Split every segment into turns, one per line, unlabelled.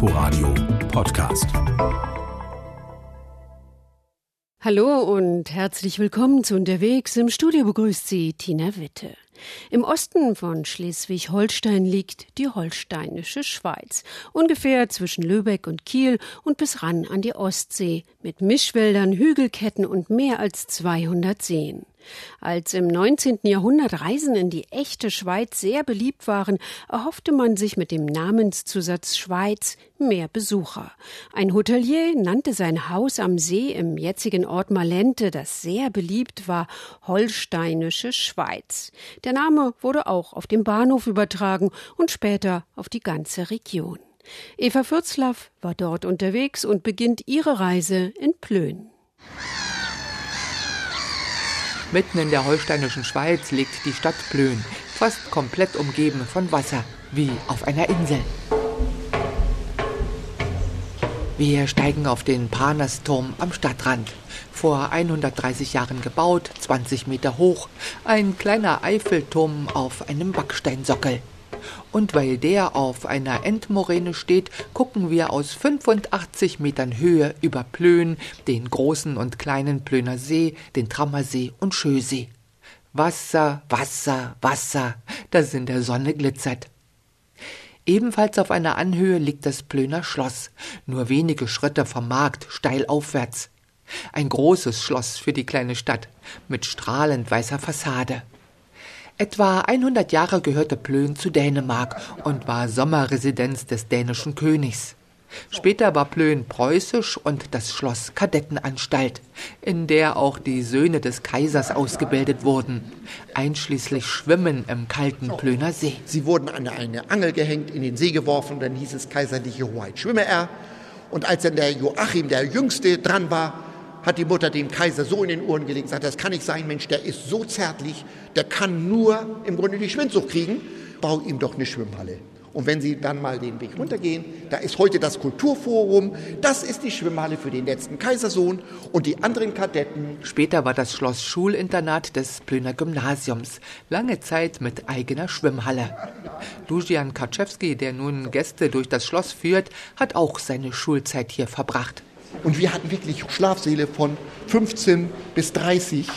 Inforadio Podcast.
Hallo und herzlich willkommen zu Unterwegs. Im Studio begrüßt Sie Tina Witte. Im Osten von Schleswig-Holstein liegt die holsteinische Schweiz, ungefähr zwischen Lübeck und Kiel und bis ran an die Ostsee, mit Mischwäldern, Hügelketten und mehr als 200 Seen. Als im 19. Jahrhundert Reisen in die echte Schweiz sehr beliebt waren, erhoffte man sich mit dem Namenszusatz Schweiz mehr Besucher. Ein Hotelier nannte sein Haus am See im jetzigen Ort Malente, das sehr beliebt war, Holsteinische Schweiz. Der Name wurde auch auf dem Bahnhof übertragen und später auf die ganze Region. Eva Fürzlaff war dort unterwegs und beginnt ihre Reise in Plön.
Mitten in der holsteinischen Schweiz liegt die Stadt Plön, fast komplett umgeben von Wasser, wie auf einer Insel. Wir steigen auf den Panasturm am Stadtrand. Vor 130 Jahren gebaut, 20 Meter hoch, ein kleiner Eiffelturm auf einem Backsteinsockel. Und weil der auf einer Endmoräne steht, gucken wir aus 85 Metern Höhe über Plön, den großen und kleinen Plöner See, den Trammersee und Schösee. Wasser, Wasser, Wasser, das in der Sonne glitzert. Ebenfalls auf einer Anhöhe liegt das Plöner Schloss, nur wenige Schritte vom Markt steil aufwärts. Ein großes Schloss für die kleine Stadt mit strahlend weißer Fassade. Etwa 100 Jahre gehörte Plön zu Dänemark und war Sommerresidenz des dänischen Königs. Später war Plön preußisch und das Schloss Kadettenanstalt, in der auch die Söhne des Kaisers ausgebildet wurden, einschließlich Schwimmen im kalten Plöner See.
Sie wurden an eine Angel gehängt, in den See geworfen, dann hieß es kaiserliche Hoheit schwimme er. Und als dann der Joachim, der Jüngste, dran war, hat die Mutter dem Kaiser so in den Ohren gelegt, sagt, das kann nicht sein, Mensch, der ist so zärtlich, der kann nur im Grunde die Schwindsucht kriegen, bau ihm doch eine Schwimmhalle. Und wenn Sie dann mal den Weg runtergehen, da ist heute das Kulturforum, das ist die Schwimmhalle für den letzten Kaisersohn und die anderen Kadetten.
Später war das Schloss Schulinternat des Plöner Gymnasiums, lange Zeit mit eigener Schwimmhalle. Dujian Kaczewski, der nun Gäste durch das Schloss führt, hat auch seine Schulzeit hier verbracht.
Und wir hatten wirklich Schlafsäle von 15 bis 30.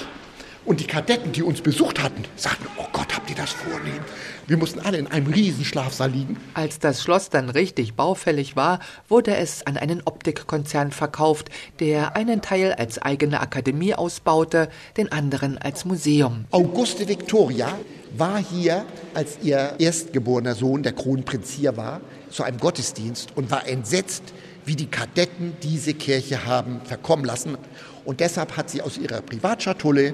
Und die Kadetten, die uns besucht hatten, sagten, oh Gott, habt ihr das vornehm? Wir mussten alle in einem riesen Schlafsaal liegen.
Als das Schloss dann richtig baufällig war, wurde es an einen Optikkonzern verkauft, der einen Teil als eigene Akademie ausbaute, den anderen als Museum.
Auguste Victoria war hier, als ihr erstgeborener Sohn, der Kronprinz, hier war, zu einem Gottesdienst und war entsetzt, wie die Kadetten diese Kirche haben verkommen lassen. Und deshalb hat sie aus ihrer Privatschatulle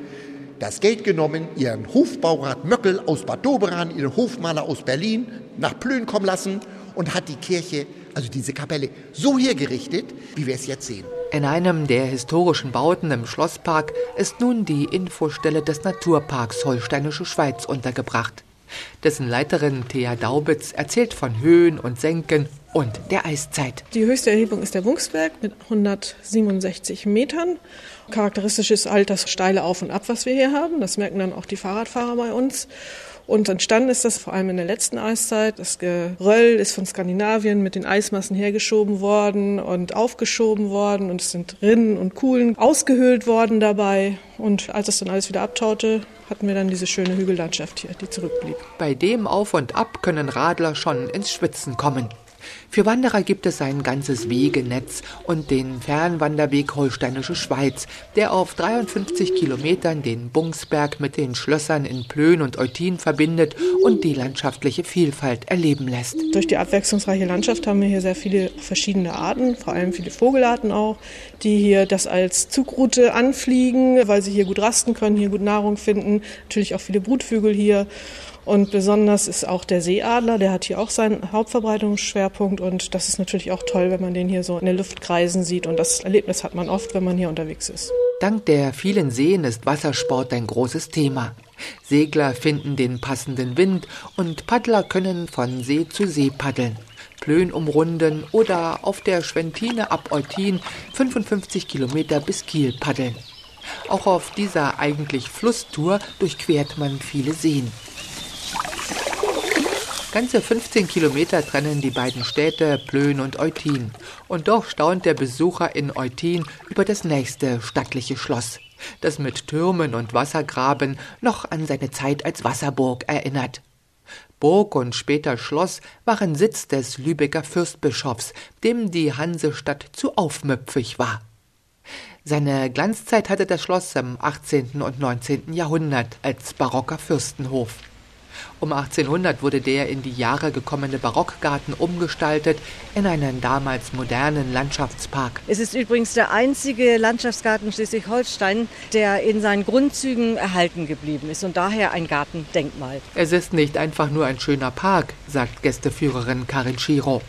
das Geld genommen, ihren Hofbaurat Möckel aus Bad Doberan, ihren Hofmaler aus Berlin nach Plön kommen lassen und hat die Kirche, also diese Kapelle, so hergerichtet, wie wir es jetzt sehen.
In einem der historischen Bauten im Schlosspark ist nun die Infostelle des Naturparks Holsteinische Schweiz untergebracht. Dessen Leiterin Thea Daubitz erzählt von Höhen und Senken und der Eiszeit.
Die höchste Erhebung ist der Wungsberg mit 167 Metern. Charakteristisch ist halt das steile Auf und Ab, was wir hier haben. Das merken dann auch die Fahrradfahrer bei uns. Und entstanden ist das vor allem in der letzten Eiszeit. Das Geröll ist von Skandinavien mit den Eismassen hergeschoben worden und aufgeschoben worden und es sind Rinnen und Kuhlen ausgehöhlt worden dabei. Und als es dann alles wieder abtaute, hatten wir dann diese schöne Hügellandschaft hier, die zurückblieb.
Bei dem Auf und Ab können Radler schon ins Schwitzen kommen. Für Wanderer gibt es ein ganzes Wegenetz und den Fernwanderweg Holsteinische Schweiz, der auf 53 Kilometern den Bungsberg mit den Schlössern in Plön und Eutin verbindet und die landschaftliche Vielfalt erleben lässt.
Durch die abwechslungsreiche Landschaft haben wir hier sehr viele verschiedene Arten, vor allem viele Vogelarten auch, die hier das als Zugroute anfliegen, weil sie hier gut rasten können, hier gut Nahrung finden. Natürlich auch viele Brutvögel hier. Und besonders ist auch der Seeadler, der hat hier auch seinen Hauptverbreitungsschwerpunkt und das ist natürlich auch toll, wenn man den hier so in der Luft kreisen sieht und das Erlebnis hat man oft, wenn man hier unterwegs ist.
Dank der vielen Seen ist Wassersport ein großes Thema. Segler finden den passenden Wind und Paddler können von See zu See paddeln. Plön umrunden oder auf der Schwentine ab Eutin 55 Kilometer bis Kiel paddeln. Auch auf dieser eigentlich Flusstour durchquert man viele Seen. Ganze 15 Kilometer trennen die beiden Städte Plön und Eutin. Und doch staunt der Besucher in Eutin über das nächste stattliche Schloss, das mit Türmen und Wassergraben noch an seine Zeit als Wasserburg erinnert. Burg und später Schloss waren Sitz des Lübecker Fürstbischofs, dem die Hansestadt zu aufmüpfig war. Seine Glanzzeit hatte das Schloss im 18. und 19. Jahrhundert als barocker Fürstenhof. Um 1800 wurde der in die Jahre gekommene Barockgarten umgestaltet in einen damals modernen Landschaftspark.
Es ist übrigens der einzige Landschaftsgarten Schleswig-Holstein, der in seinen Grundzügen erhalten geblieben ist und daher ein Gartendenkmal.
Es ist nicht einfach nur ein schöner Park, sagt Gästeführerin Karin Schiro,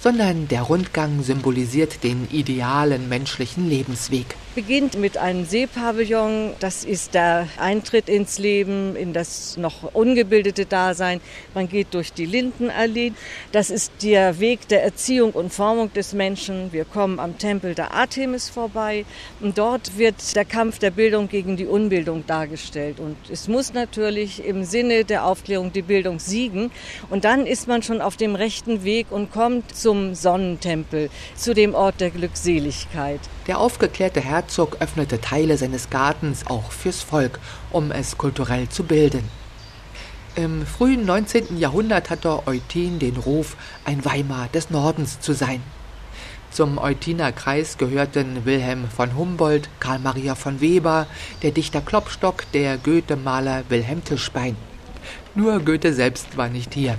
sondern der Rundgang symbolisiert den idealen menschlichen Lebensweg
beginnt mit einem Seepavillon. Das ist der Eintritt ins Leben, in das noch ungebildete Dasein. Man geht durch die Lindenallee. Das ist der Weg der Erziehung und Formung des Menschen. Wir kommen am Tempel der Artemis vorbei. Und dort wird der Kampf der Bildung gegen die Unbildung dargestellt. Und es muss natürlich im Sinne der Aufklärung die Bildung siegen. Und dann ist man schon auf dem rechten Weg und kommt zum Sonnentempel, zu dem Ort der Glückseligkeit.
Der aufgeklärte Herzog öffnete Teile seines Gartens auch fürs Volk, um es kulturell zu bilden. Im frühen 19. Jahrhundert hatte Eutin den Ruf, ein Weimar des Nordens zu sein. Zum Eutiner Kreis gehörten Wilhelm von Humboldt, Karl Maria von Weber, der Dichter Klopstock, der Goethe-Maler Wilhelm Tischbein. Nur Goethe selbst war nicht hier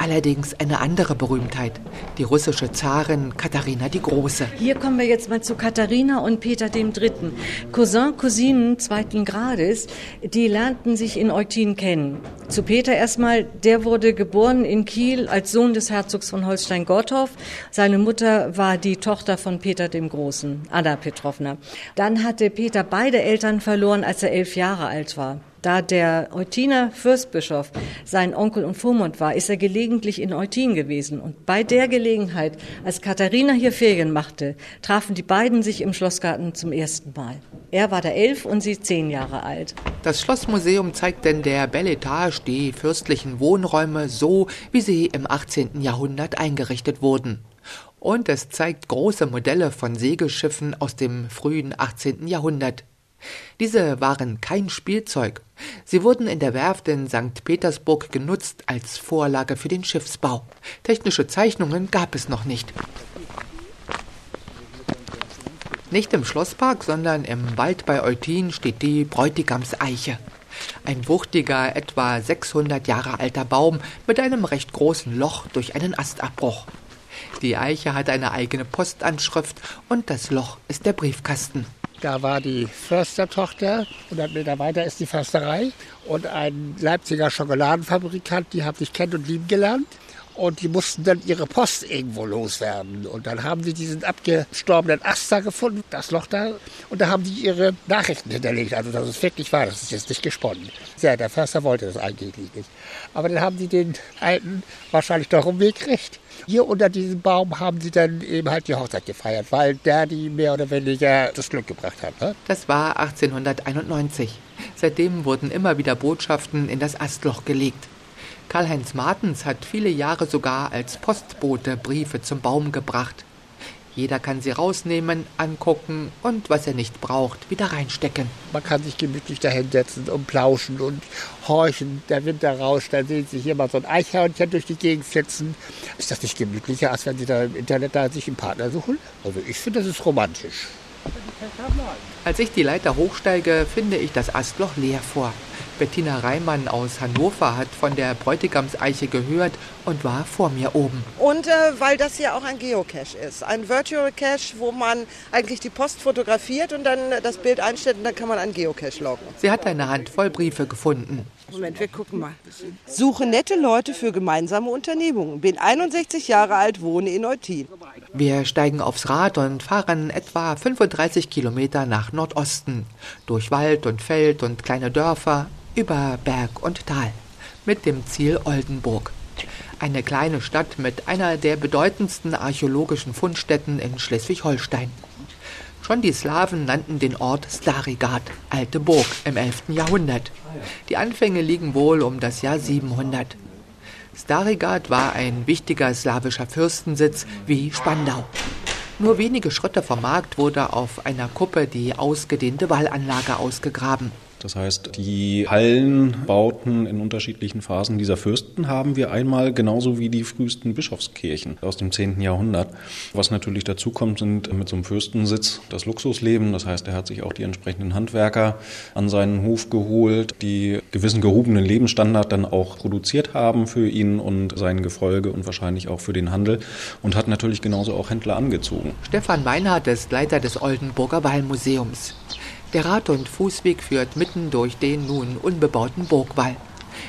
allerdings eine andere Berühmtheit, die russische Zarin Katharina die Große.
Hier kommen wir jetzt mal zu Katharina und Peter dem Dritten. Cousin, Cousinen zweiten Grades, die lernten sich in Eutin kennen. Zu Peter erstmal, der wurde geboren in Kiel als Sohn des Herzogs von Holstein-Gottorf. Seine Mutter war die Tochter von Peter dem Großen, Anna Petrovna. Dann hatte Peter beide Eltern verloren, als er elf Jahre alt war. Da der Eutiner Fürstbischof sein Onkel und Vormund war, ist er gelegentlich in Eutin gewesen. Und bei der Gelegenheit, als Katharina hier Ferien machte, trafen die beiden sich im Schlossgarten zum ersten Mal. Er war da elf und sie zehn Jahre alt.
Das Schlossmuseum zeigt in der Belle Etage die fürstlichen Wohnräume so, wie sie im 18. Jahrhundert eingerichtet wurden. Und es zeigt große Modelle von Segelschiffen aus dem frühen 18. Jahrhundert. Diese waren kein Spielzeug. Sie wurden in der Werft in St. Petersburg genutzt als Vorlage für den Schiffsbau. Technische Zeichnungen gab es noch nicht. Nicht im Schlosspark, sondern im Wald bei Eutin steht die Bräutigamseiche. Ein wuchtiger, etwa 600 Jahre alter Baum mit einem recht großen Loch durch einen Astabbruch. Die Eiche hat eine eigene Postanschrift und das Loch ist der Briefkasten.
Da war die Förstertochter, 100 Meter weiter ist die Försterei. Und ein Leipziger Schokoladenfabrikant, die haben sich kennen und lieben gelernt und die mussten dann ihre Post irgendwo loswerden. Und dann haben sie diesen abgestorbenen Ast da gefunden, das Loch da, und da haben die ihre Nachrichten hinterlegt. Also, dass es wirklich war, das ist jetzt nicht gesponnen. Ja, der Förster wollte das eigentlich nicht. Aber dann haben sie den Alten wahrscheinlich doch umgekriegt. Hier unter diesem Baum haben sie dann eben halt die Hochzeit gefeiert, weil der die mehr oder weniger das Glück gebracht hat. Ne?
Das war 1891. Seitdem wurden immer wieder Botschaften in das Astloch gelegt. Karl-Heinz Martens hat viele Jahre sogar als Postbote Briefe zum Baum gebracht. Jeder kann sie rausnehmen, angucken und was er nicht braucht, wieder reinstecken.
Man kann sich gemütlich dahinsetzen und plauschen und horchen. Der Winter rauscht, sehen Sie hier mal so ein Eichhörnchen durch die Gegend flitzen. Ist das nicht gemütlicher, als wenn Sie da im Internet da sich einen Partner suchen? Also ich finde, das ist romantisch.
Als ich die Leiter hochsteige, finde ich das Astloch leer vor. Bettina Reimann aus Hannover hat von der Bräutigamseiche gehört und war vor mir oben.
Und äh, weil das hier auch ein Geocache ist, ein Virtual Cache, wo man eigentlich die Post fotografiert und dann das Bild einstellt und dann kann man einen Geocache loggen.
Sie hat eine Handvoll Briefe gefunden.
Moment, wir gucken mal. Suche nette Leute für gemeinsame Unternehmungen. Bin 61 Jahre alt, wohne in Eutin.
Wir steigen aufs Rad und fahren etwa 35 Kilometer nach Nordosten. Durch Wald und Feld und kleine Dörfer, über Berg und Tal mit dem Ziel Oldenburg. Eine kleine Stadt mit einer der bedeutendsten archäologischen Fundstätten in Schleswig-Holstein. Schon die Slawen nannten den Ort Starigard, alte Burg, im 11. Jahrhundert. Die Anfänge liegen wohl um das Jahr 700. Starigard war ein wichtiger slawischer Fürstensitz wie Spandau. Nur wenige Schritte vom Markt wurde auf einer Kuppe die ausgedehnte Wallanlage ausgegraben.
Das heißt, die Hallenbauten in unterschiedlichen Phasen dieser Fürsten haben wir einmal genauso wie die frühesten Bischofskirchen aus dem 10. Jahrhundert. Was natürlich dazu kommt, sind mit so einem Fürstensitz das Luxusleben. Das heißt, er hat sich auch die entsprechenden Handwerker an seinen Hof geholt, die gewissen gehobenen Lebensstandard dann auch produziert haben für ihn und sein Gefolge und wahrscheinlich auch für den Handel und hat natürlich genauso auch Händler angezogen.
Stefan Meinhardt ist Leiter des Oldenburger Wallmuseums. Der Rad- und Fußweg führt mitten durch den nun unbebauten Burgwall.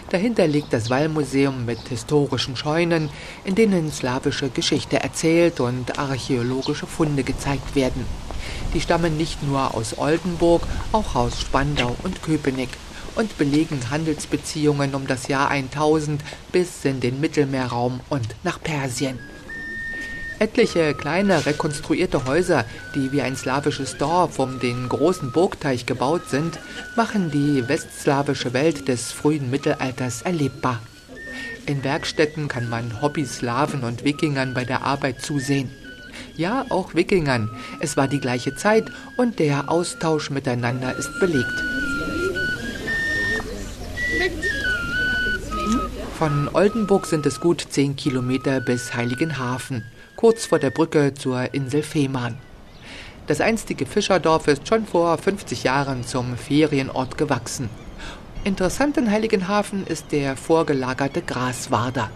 Dahinter liegt das Wallmuseum mit historischen Scheunen, in denen slawische Geschichte erzählt und archäologische Funde gezeigt werden. Die stammen nicht nur aus Oldenburg, auch aus Spandau und Köpenick und belegen Handelsbeziehungen um das Jahr 1000 bis in den Mittelmeerraum und nach Persien. Etliche kleine rekonstruierte Häuser, die wie ein slawisches Dorf um den großen Burgteich gebaut sind, machen die westslawische Welt des frühen Mittelalters erlebbar. In Werkstätten kann man Hobby-Slawen und Wikingern bei der Arbeit zusehen. Ja, auch Wikingern. Es war die gleiche Zeit und der Austausch miteinander ist belegt. Von Oldenburg sind es gut zehn Kilometer bis Heiligenhafen kurz vor der Brücke zur Insel Fehmarn. Das einstige Fischerdorf ist schon vor 50 Jahren zum Ferienort gewachsen. Interessant in Heiligenhafen ist der vorgelagerte Graswader.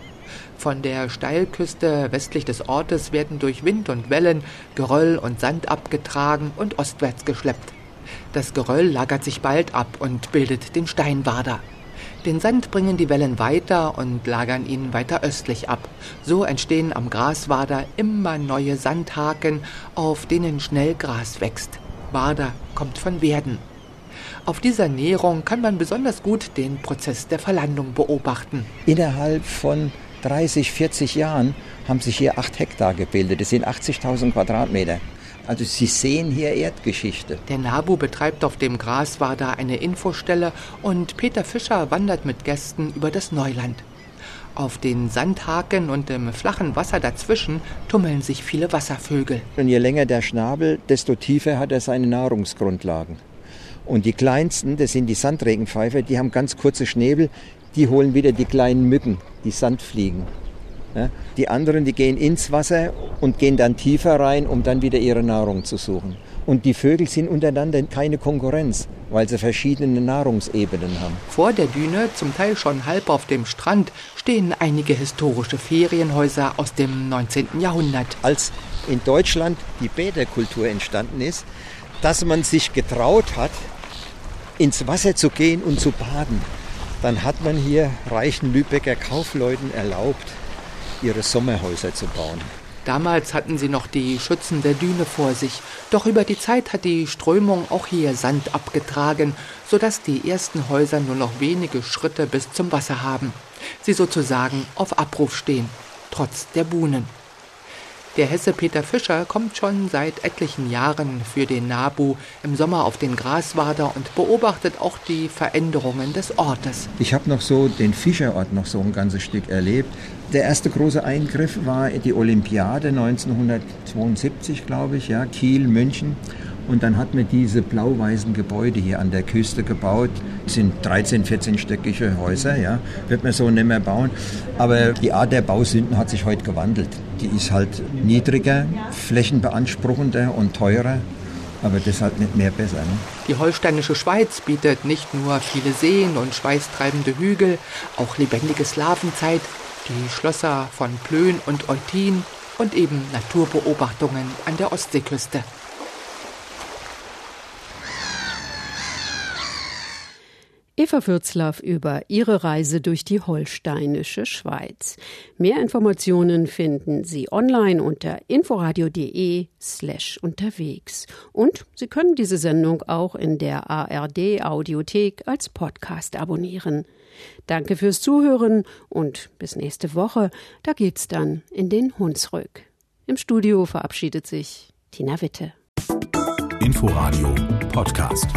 Von der Steilküste westlich des Ortes werden durch Wind und Wellen Geröll und Sand abgetragen und ostwärts geschleppt. Das Geröll lagert sich bald ab und bildet den Steinwader. Den Sand bringen die Wellen weiter und lagern ihn weiter östlich ab. So entstehen am Graswader immer neue Sandhaken, auf denen schnell Gras wächst. Wader kommt von Werden. Auf dieser Näherung kann man besonders gut den Prozess der Verlandung beobachten.
Innerhalb von 30, 40 Jahren haben sich hier acht Hektar gebildet. Das sind 80.000 Quadratmeter. Also Sie sehen hier Erdgeschichte.
Der NABU betreibt auf dem Graswader eine Infostelle und Peter Fischer wandert mit Gästen über das Neuland. Auf den Sandhaken und im flachen Wasser dazwischen tummeln sich viele Wasservögel.
Und je länger der Schnabel, desto tiefer hat er seine Nahrungsgrundlagen. Und die kleinsten, das sind die Sandregenpfeifer, die haben ganz kurze Schnäbel, die holen wieder die kleinen Mücken, die Sandfliegen. Die anderen, die gehen ins Wasser und gehen dann tiefer rein, um dann wieder ihre Nahrung zu suchen. Und die Vögel sind untereinander keine Konkurrenz, weil sie verschiedene Nahrungsebenen haben.
Vor der Düne, zum Teil schon halb auf dem Strand, stehen einige historische Ferienhäuser aus dem 19. Jahrhundert.
Als in Deutschland die Bäderkultur entstanden ist, dass man sich getraut hat, ins Wasser zu gehen und zu baden, dann hat man hier reichen Lübecker Kaufleuten erlaubt, ihre Sommerhäuser zu bauen.
Damals hatten sie noch die Schützen der Düne vor sich, doch über die Zeit hat die Strömung auch hier Sand abgetragen, sodass die ersten Häuser nur noch wenige Schritte bis zum Wasser haben. Sie sozusagen auf Abruf stehen, trotz der Buhnen. Der Hesse Peter Fischer kommt schon seit etlichen Jahren für den NABU im Sommer auf den Graswader und beobachtet auch die Veränderungen des Ortes.
Ich habe noch so den Fischerort noch so ein ganzes Stück erlebt. Der erste große Eingriff war die Olympiade 1972, glaube ich, ja, Kiel, München. Und dann hat man diese blau-weißen Gebäude hier an der Küste gebaut. Das sind 13, 14-stöckige Häuser, ja. Wird man so nicht mehr bauen. Aber die Art der Bausünden hat sich heute gewandelt. Die ist halt niedriger, flächenbeanspruchender und teurer. Aber deshalb nicht mehr besser. Ne?
Die holsteinische Schweiz bietet nicht nur viele Seen und schweißtreibende Hügel, auch lebendige Slawenzeit, die Schlösser von Plön und Eutin und eben Naturbeobachtungen an der Ostseeküste.
Eva Würzlaff über ihre Reise durch die holsteinische Schweiz. Mehr Informationen finden Sie online unter inforadio.de slash unterwegs. Und Sie können diese Sendung auch in der ARD Audiothek als Podcast abonnieren. Danke fürs Zuhören und bis nächste Woche. Da geht's dann in den Hunsrück. Im Studio verabschiedet sich Tina Witte.
Inforadio Podcast.